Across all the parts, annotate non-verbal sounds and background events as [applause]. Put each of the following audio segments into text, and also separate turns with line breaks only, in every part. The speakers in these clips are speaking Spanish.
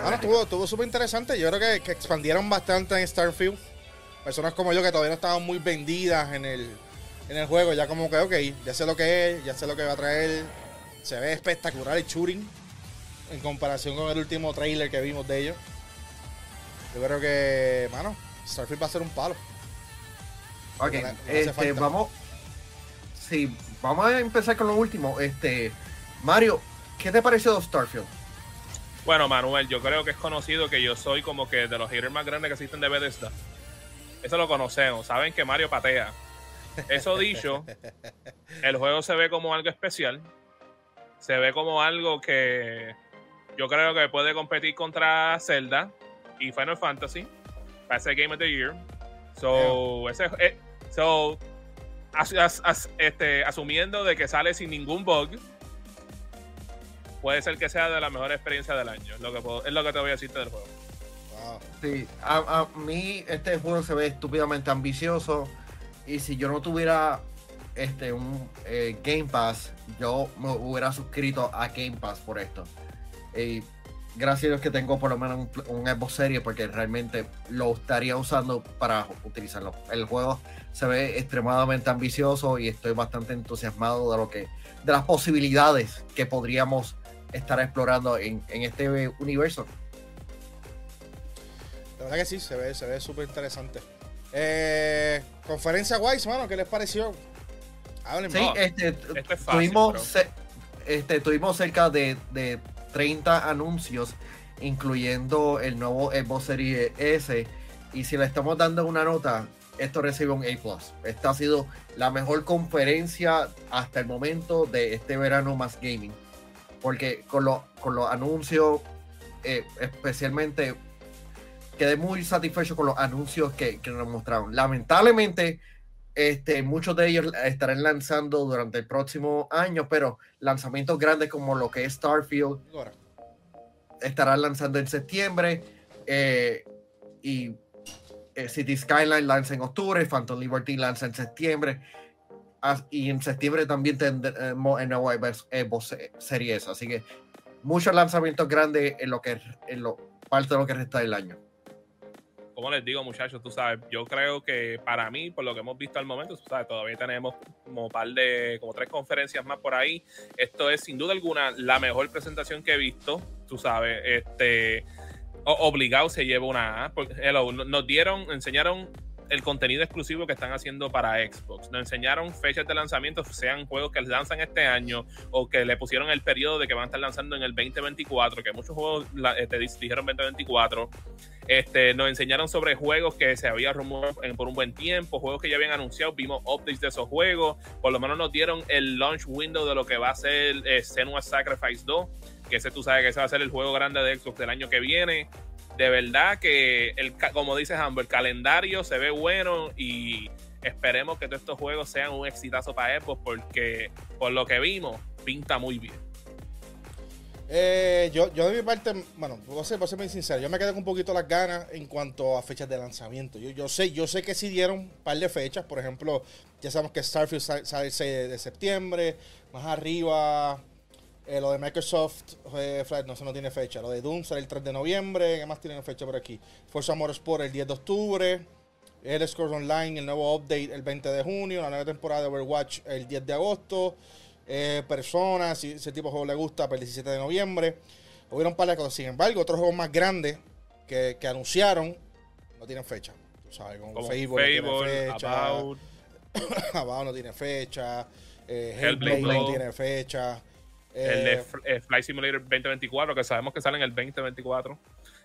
Bueno, estuvo, estuvo súper interesante. Yo creo que, que expandieron bastante en Starfield. Personas como yo que todavía no estaban muy vendidas en el, en el juego, ya como que, ok, ya sé lo que es, ya sé lo que va a traer. Se ve espectacular el shooting en comparación con el último trailer que vimos de ellos. Yo creo que, mano, Starfield va a ser un palo.
Ok,
No no
este, vamos. Sí, vamos a empezar con lo último. Este, Mario, ¿qué te pareció de Starfield?
Bueno, Manuel, yo creo que es conocido que yo soy como que de los haters más grandes que existen de Bethesda. Eso lo conocemos, saben que Mario patea. Eso dicho, [laughs] el juego se ve como algo especial. Se ve como algo que yo creo que puede competir contra Zelda y Final Fantasy para ese Game of the Year. So, ese, eh, so as- as- as- este, asumiendo de que sale sin ningún bug, puede ser que sea de la mejor experiencia del año. Es lo que, puedo- es lo que te voy a decirte del juego.
Wow.
Sí, a, a mí este juego se ve estúpidamente ambicioso y si yo no tuviera este un eh, Game Pass, yo me hubiera suscrito a Game Pass por esto. Y gracias a Dios que tengo por lo menos un, un Xbox Series porque realmente lo estaría usando para utilizarlo. El juego se ve extremadamente ambicioso y estoy bastante entusiasmado de lo que de las posibilidades que podríamos estar explorando en, en este universo.
La verdad que sí, se ve, se ve súper interesante. Eh, conferencia Wise, mano, ¿qué les pareció? Hablen
Sí, este,
Esto es fácil,
tuvimos, este, tuvimos cerca de, de 30 anuncios, incluyendo el nuevo Xbox Series S. Y si le estamos dando una nota, esto recibe un A. Esta ha sido la mejor conferencia hasta el momento de este verano más gaming. Porque con, lo- con los anuncios, eh, especialmente, quedé muy satisfecho con los anuncios que, que nos mostraron. Lamentablemente, este, muchos de ellos estarán lanzando durante el próximo año, pero lanzamientos grandes como lo que es Starfield estarán lanzando en septiembre eh, y eh, City Skyline lanza en octubre, Phantom Liberty lanza en septiembre y en septiembre también tendremos el nuevo Xbox Xbox Series así que muchos lanzamientos grandes en lo que en lo parte de lo que resta del año.
como les digo, muchachos, tú sabes, yo creo que para mí, por lo que hemos visto al momento, tú sabes, todavía tenemos como par de, como tres conferencias más por ahí. Esto es sin duda alguna la mejor presentación que he visto, tú sabes, este, obligado se lleva una porque hello, no- nos dieron, enseñaron el contenido exclusivo que están haciendo para Xbox. Nos enseñaron fechas de lanzamiento, sean juegos que lanzan este año o que le pusieron el periodo de que van a estar lanzando en el 2024, que muchos juegos te di- dijeron 2024. Este, nos enseñaron sobre juegos que se había rumorado en- por un buen tiempo, juegos que ya habían anunciado, vimos updates de esos juegos, por lo menos nos dieron el launch window de lo que va a ser eh, Senua's Sacrifice 2, que ese tú sabes que ese va a ser el juego grande de Xbox del año que viene. De verdad que, el, como dices Amber, el calendario se ve bueno y esperemos que todos estos juegos sean un exitazo para Xbox porque por lo que vimos, pinta muy bien.
Eh, yo, yo de mi parte, bueno, voy a ser, muy sincero, yo me quedé con un poquito las ganas en cuanto a fechas de lanzamiento. Yo, yo sé, yo sé que sí dieron un par de fechas, por ejemplo, ya sabemos que Starfield sa- sale el 6 de septiembre, más arriba, eh, lo de Microsoft, eh, Flight, no, eso no tiene fecha, lo de Doom sale el 3 de noviembre, ¿qué más tienen fecha por aquí? Forza Motorsport el 10 de octubre, el Scores Online, el nuevo update el 20 de junio, la nueva temporada de Overwatch el 10 de agosto, eh, personas, si ese tipo de juego le gusta, para el 17 de noviembre. Hubieron un par de cosas. Sin embargo, otros juegos más grandes que, que anunciaron no tienen fecha. Tú sabes, como,
Como
Fable,
Fable,
no tiene fecha.
About, [coughs]
About no tiene fecha. Eh,
Hellblade
Hellblade no
2.
tiene fecha.
El de
Eh,
eh, Flight Simulator 2024, que sabemos que sale en el 2024.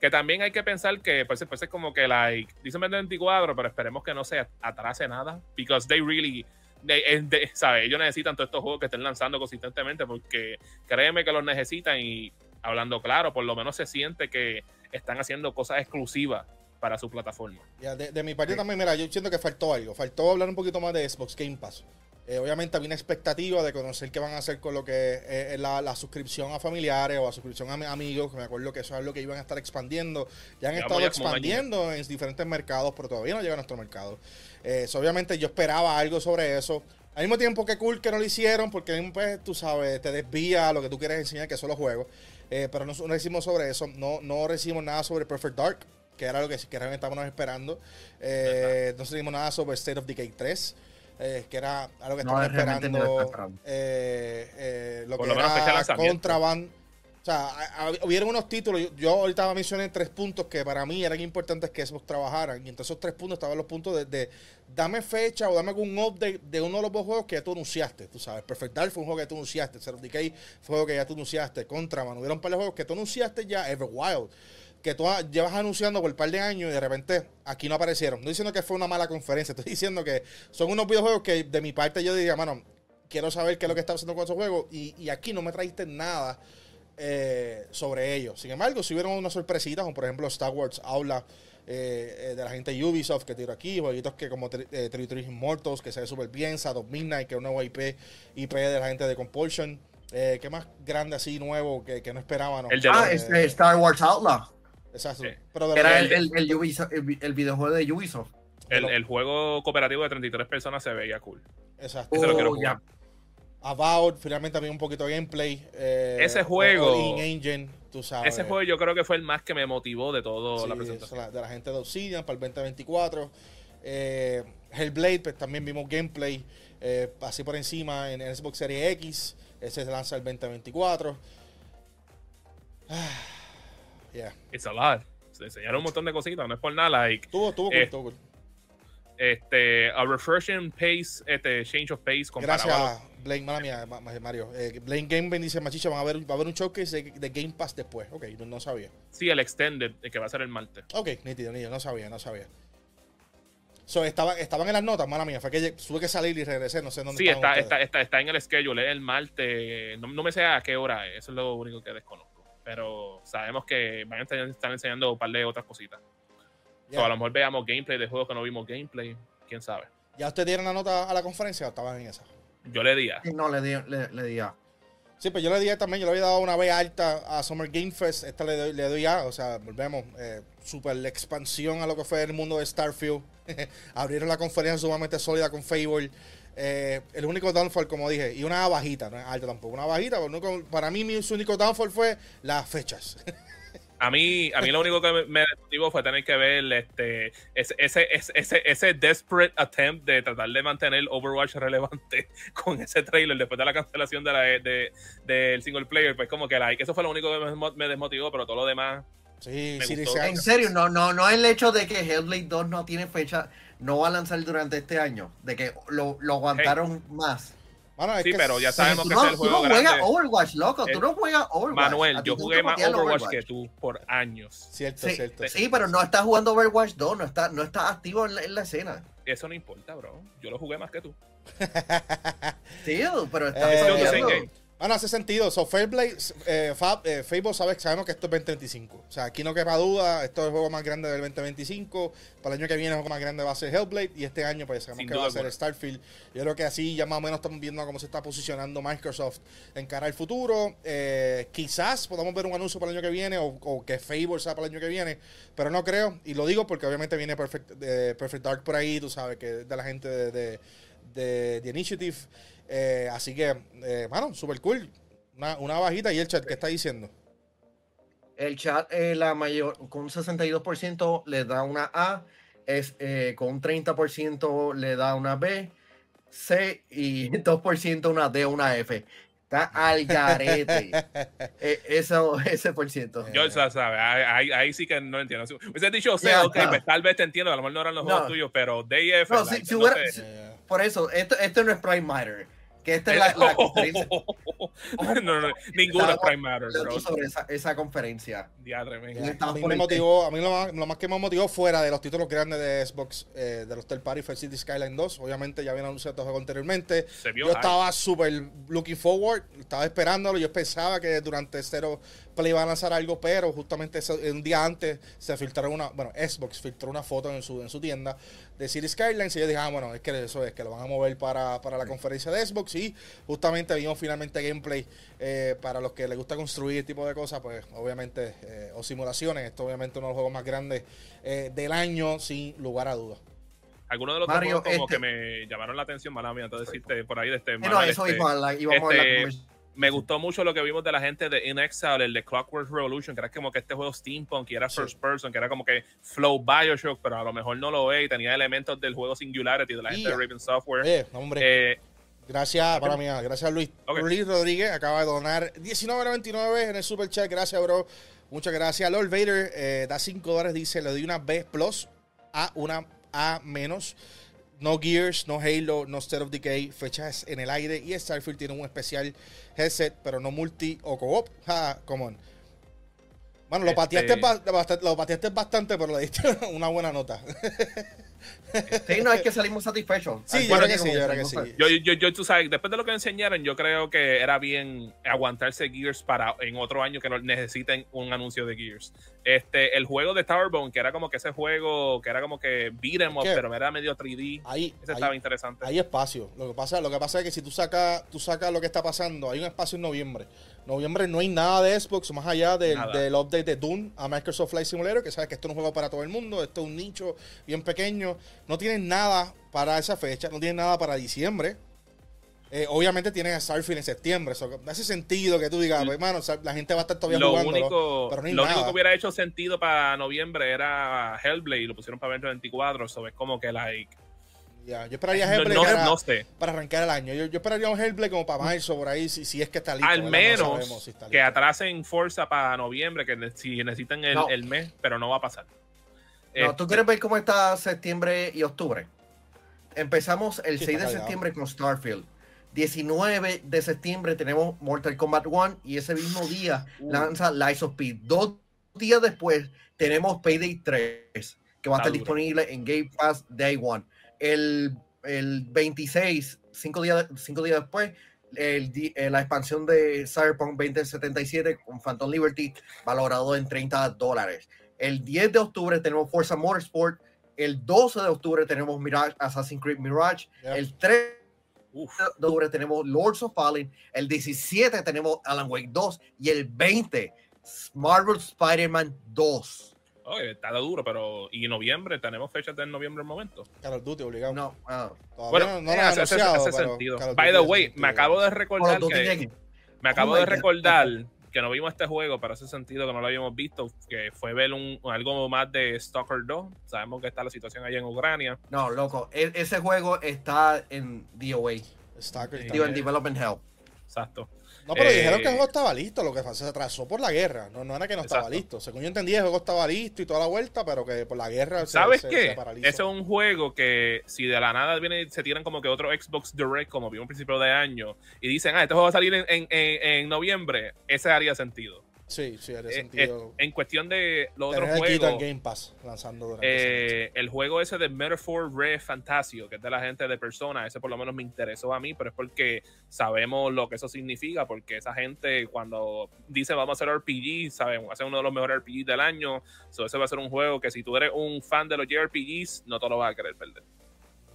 Que también hay que pensar que pues, pues es como que like, dicen 2024, pero esperemos que no se atrase nada. Because they really, they- eh, they- ¿sabes? Ellos necesitan todos estos juegos que estén lanzando consistentemente porque créeme que los necesitan y hablando claro, por lo menos se siente que están haciendo cosas exclusivas para su plataforma.
Ya, de, de mi parte
Sí.
también, mira, yo siento que faltó algo. Faltó hablar un poquito más de Xbox Game Pass. Eh, obviamente había una expectativa de conocer qué van a hacer con lo que eh, es la, la suscripción a familiares o la suscripción a mi- amigos, que me acuerdo que eso es lo que iban a estar expandiendo. Ya han estado expandiendo en diferentes mercados, pero todavía no llega a nuestro mercado. Eh, so, obviamente yo esperaba algo sobre eso. Al mismo tiempo que cool que no lo hicieron, porque pues, tú sabes, te desvía a lo que tú quieres enseñar, que son los juegos. Eh, pero no, no decimos sobre eso, no, no recibimos nada sobre Perfect Dark, que era lo que, que realmente estábamos esperando. Eh, no recibimos nada sobre State of Decay 3. Eh, que era algo que
No,
estaban
lo
esperando. eh, eh, lo
Por
que
lo
era. Contraband. O sea, a- a- hubieron unos títulos. Yo, yo ahorita mencioné tres puntos que para mí eran importantes que Xbox trabajaran. Y entre esos tres puntos estaban los puntos de, de dame fecha o dame algún update de uno de los dos juegos que ya tú anunciaste. Tú sabes, Perfect Dark fue un juego que tú anunciaste. Zero Decay fue un juego que ya tú anunciaste. Contraband. Hubieron un par de juegos que tú anunciaste ya. Everwild. Que tú llevas anunciando por un par de años y de repente aquí no aparecieron. No diciendo que fue una mala conferencia. [laughs] Estoy diciendo que son unos videojuegos que de mi parte yo diría, mano, quiero saber qué es lo que está haciendo con esos juegos. Y, y aquí no me trajiste nada eh, sobre ellos. Sin embargo, si hubieron unas sorpresitas, como por ejemplo Star Wars Aula eh, eh, de la gente de Ubisoft que tiró aquí, jueguitos que como Tri- eh, Immortals, que se ve súper bien, Shadow Midnight, que es un nuevo IP, IP de la gente de Compulsion. Eh, ¿Qué más grande así, nuevo, que, que no esperábamos?
El de
Ah, este Star Wars Outlaw.
Exacto.
Sí.
Pero de
Era el, el, el Ubisoft- el, el videojuego de Ubisoft.
el, el juego cooperativo de 33 personas se veía cool.
Exacto.
Ese lo quiero
Oh,
jugar.
ya.
About, finalmente había un poquito de gameplay. eh,
Ese juego-
Engine, tú sabes.
Ese juego yo creo que fue el más que me motivó de toda
Sí,
la presentación.
la- de la gente de Obsidian para el 2024. Eh, Hellblade, pues también vimos gameplay eh, así por encima en, en Xbox Series X. Ese se lanza el 2024. Ah, yeah.
It's a lot. Se enseñaron un montón de cositas, no es por nada, like,
Tuvo, tuvo, cool,
Eh,
tuvo
este, a refreshing pace, este, change of pace a
Gracias, Blake, mala mía, Ma- Ma- Mario. Eh, Blake Game dice, Machicha, van a ver, va a haber un showcase de, de Game Pass después. Ok, no, no sabía.
sí, el extended, el que va a ser el martes.
Ok, nítido, nítido, no sabía, no sabía. So, estaba, estaban en las notas, mala mía. Fue que tuve que salir y regresé, no sé dónde
Sí,
estaban
está, está, está, está en el schedule, es el martes. No, no me sé a qué hora es, eso es lo único que desconozco. Pero sabemos que van a estar, enseñando un par de otras cositas.
Yeah.
So, a lo mejor veamos gameplay de juegos que no vimos gameplay, quién sabe.
¿Ya ustedes dieron la nota a la conferencia o estaban en esa?
Yo le diría.
No, le di, le, le di A.
Sí, pues yo le di también, yo le había dado una B alta a Summer Game Fest, esta le doy, le doy A, o sea, volvemos, eh, super la expansión a lo que fue el mundo de Starfield, [laughs] abrieron la conferencia sumamente sólida con Fable, eh, el único downfall, como dije, y una bajita, no es alta tampoco, una bajita, para mí mi único downfall fue las fechas. [laughs]
A mí, a mí lo único que me- me desmotivó fue tener que ver este, ese, ese, ese, ese, desperate attempt de tratar de mantener Overwatch relevante [laughs] con ese trailer después de la cancelación de la, de, del single player. Pues como que eso fue lo único que me, me desmotivó, pero todo lo demás.
Sí,
Me
sí,
gustó.
dice-
En serio, no, no, no el hecho de que Hellblade 2 no tiene fecha, no va a lanzar durante este año, de que lo, lo aguantaron más.
Es
Sí,
que
pero ya sabemos que
no,
es el
tú no
juego
juegas. Overwatch, loco,
Eh,
tú no juegas Overwatch.
Manuel, yo jugué más Overwatch que tú por años.
Cierto,
Sí,
cierto.
sí, pero no estás jugando Overwatch 2, no está, no está activo en la, en la escena.
Eso no importa, bro. Yo lo jugué más que tú.
Sí, pero está
Eh,
Game.
Bueno, hace sentido. So, Fairblade, eh, Fab, eh, Fable sabe, sabemos que esto es 2025. O sea, aquí no quepa duda. Esto es el juego más grande del 2025. Para el año que viene, el juego más grande va a ser Hellblade. Y este año, pues sabemos
Sin
que va a ser. Starfield. Yo creo que así ya más o menos estamos viendo cómo se está posicionando Microsoft en cara al futuro. Eh, quizás podamos ver un anuncio para el año que viene o, o que Fable sea para el año que viene. Pero no creo. Y lo digo porque obviamente viene Perfect, eh, Perfect Dark por ahí. Tú sabes que es de la gente de, de, de- de Initiative. Eh, así que, eh, mano, super cool. Una, una bajita y el chat que está diciendo.
El chat, eh, la mayor, con un 62% le da una A, es, eh, con un 30% le da una B, C y [laughs] 2% una D o una F. Está al garete. [laughs] Eh, eso, ese por ciento.
Yo, o sea, ¿sabes? Ahí, ahí- sí que no entiendo. Si hubiese dicho C,
Ya,
ok,
no.
pues tal vez te entiendo. A lo mejor no eran los
No.
juegos tuyos, pero DF.
No,
like,
si- si
no
hubiera-
sé.
si- Por eso, esto, esto no es Prime Matter. Que esta es la, la [laughs] conferencia
no, no, no, ninguno es
Estaba
Prime Matter, bro.
sobre esa, esa conferencia.
Diadre,
a mí me motivó, a mí lo más, lo más que me motivó fuera de los títulos grandes de Xbox, eh, de los third party fue City Skyline 2. Obviamente ya habían anunciado este juego anteriormente.
Se vio
Yo estaba súper looking forward, estaba esperándolo. Yo pensaba que durante Zero Play iba a lanzar algo, pero justamente ese- un día antes se filtraron una, bueno, Xbox filtró una foto en su, en su tienda de City Skylines y yo dije, ah, bueno, es que eso es, que lo van a mover para, para la conferencia de Xbox y justamente vimos finalmente gameplay eh, para los que les gusta construir este tipo de cosas, pues obviamente, eh, o simulaciones, esto obviamente uno de los juegos más grandes eh, del año, sin lugar a dudas.
Algunos de los
Mario,
juegos como
este-
que me llamaron la atención, mala mía, entonces decirte por ahí de este.
No, eso
este,
mismo, la- íbamos a
este,
hablar con-
me gustó mucho lo que vimos de la gente de In Exile, el de Clockwork Revolution, que era como que este juego steampunk, y era
Sí.
first person, que era como que flow Bioshock, pero a lo mejor no lo ve y tenía elementos del juego Singularity de la gente de Raven Software.
No, hombre.
Eh,
Gracias, para mí, gracias Luis.
Ok.
Luis Rodríguez acaba de donar 19.99 en el super chat. Gracias, bro. Muchas gracias. Lord Vader eh, da 5 dólares. Dice: Le doy una B plus a una A menos. No Gears, no Halo, no State of Decay. Fechas en el aire. Y Starfield tiene un especial headset, pero no multi o co-op. Ja, come on. Bueno, lo
Este-
pateaste, lo pateaste bastante, pero le diste [laughs] una buena nota. [laughs]
Sí, no, es que salimos satisfechos.
Sí, yo creo que sí, yo creo que
salimos
sí.
Yo, yo, yo, tú sabes, después de lo que enseñaron, yo creo que era bien aguantarse Gears para en otro año que no necesiten un anuncio de Gears. Este, el juego de Towerbone, que era como que ese juego, que era como que beat 'em up, pero era medio 3D.
Ahí,
Ese
ahí-
estaba interesante.
Hay espacio. Lo que pasa, lo que pasa es que si tú sacas, tú sacas lo que está pasando, hay un espacio en noviembre. Noviembre no hay nada de Xbox más allá del, del update de Dune a Microsoft Flight Simulator, que sabes que esto no juego para todo el mundo, esto es un nicho bien pequeño. No tienen nada para esa fecha, no tienen nada para diciembre. Eh, obviamente tienen a Starfield en septiembre. Eso hace sentido que tú digas, pues, hermano, la gente va a estar todavía
lo
jugando.
único,
pero no hay
lo único que hubiera hecho sentido para noviembre era Hellblade y lo pusieron para 2024. So es como que like.
Ya, yo esperaría
No,
Hellblade
no-
para,
no sé.
para arrancar el año. Yo, yo esperaría un Hellblade como para marzo, por ahí, si, si es que está listo.
Al menos
sabemos si está
que atrasen Forza para noviembre, que ne- si necesitan el,
No.
el mes, pero no va a pasar.
No,
Este,
¿Tú quieres ver cómo está septiembre y octubre? Empezamos el
Sí,
6 de septiembre con Starfield. 19 de septiembre tenemos Mortal Kombat 1 y ese mismo día
Uh.
lanza Lies of P. Dos días después tenemos Payday 3, que va a estar
duro.
disponible en Game Pass Day One. El, el 26, cinco días, cinco días después, el eh, la expansión de Cyberpunk 2077 con Phantom Liberty, valorado en 30 dólares. El 10 de octubre tenemos Forza Motorsport. El 12 de octubre tenemos Mirage, Assassin's Creed Mirage.
Yep.
El 3
uf,
de octubre tenemos Lords of Fallen. El 17 tenemos Alan Wake 2. Y el 20, Marvel Spider-Man 2.
Oye, está duro, pero. Y noviembre, tenemos fechas de noviembre al momento.
Call of Duty, obligado.
No, ah,
Bueno,
no, no
eh, hace, hace- hace sentido.
Call
By the way,
sentido.
me acabo de recordar que. Me acabo
Oh
de recordar [laughs] que no vimos este juego, pero hace sentido que no lo habíamos visto, que fue ver un, algo más de Stalker 2. Sabemos que está la situación allá en Ucrania.
No, loco. e- ese juego está en DOA.
Stalker.
Digo, en. Development Hell.
Exacto.
No, pero
Eh,
dijeron que el juego estaba listo, lo que se atrasó por la guerra. No, no era que no estaba
Exacto.
listo. Según yo entendí, el juego estaba listo y toda la vuelta, pero que por la guerra
¿Sabes
se,
qué?
se paralizó.
Ese es un juego que si de la nada viene, se tiran como que otro Xbox Direct, como vimos a principio de año, y dicen, ah, este juego va a salir en, en- en- en noviembre, ese haría sentido.
Sí, sí, haría
Eh,
sentido.
eh, en cuestión de los otros juegos,
Game Pass lanzando
eh, el juego ese de Metaphor Red Fantasio, que es de la gente de Persona, ese por lo menos me interesó a mí, pero es porque sabemos lo que eso significa, porque esa gente cuando dice vamos a hacer RPG, sabemos, va a ser uno de los mejores RPGs del año, so ese va a ser un juego que si tú eres un fan de los JRPGs, no te lo vas a querer perder.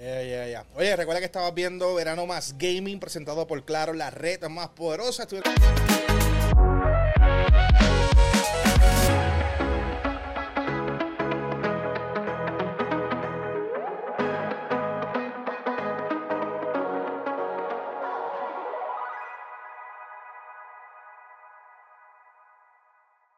Ya, ya, ya. Oye, recuerda que estabas viendo Verano Más Gaming presentado por Claro, la red más poderosa. Estuve-